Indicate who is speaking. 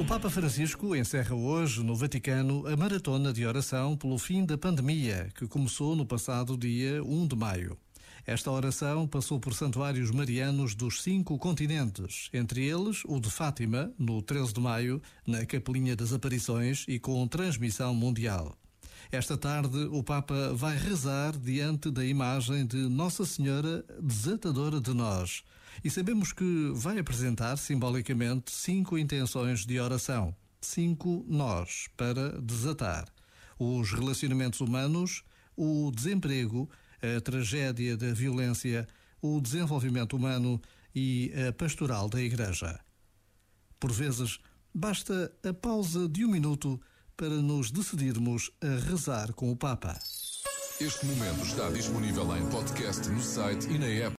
Speaker 1: O Papa Francisco encerra hoje, no Vaticano, a maratona de oração pelo fim da pandemia, que começou no passado dia 1 de maio. Esta oração passou por santuários marianos dos cinco continentes, entre eles o de Fátima, no 13 de maio, na Capelinha das Aparições e com transmissão mundial. Esta tarde, o Papa vai rezar diante da imagem de Nossa Senhora Desatadora de Nós. E sabemos que vai apresentar simbolicamente cinco intenções de oração. Cinco nós para desatar: os relacionamentos humanos, o desemprego, a tragédia da violência, o desenvolvimento humano e a pastoral da Igreja. Por vezes, basta a pausa de um minuto para nos decidirmos a rezar com o Papa.
Speaker 2: Este momento está disponível em podcast no site e na app.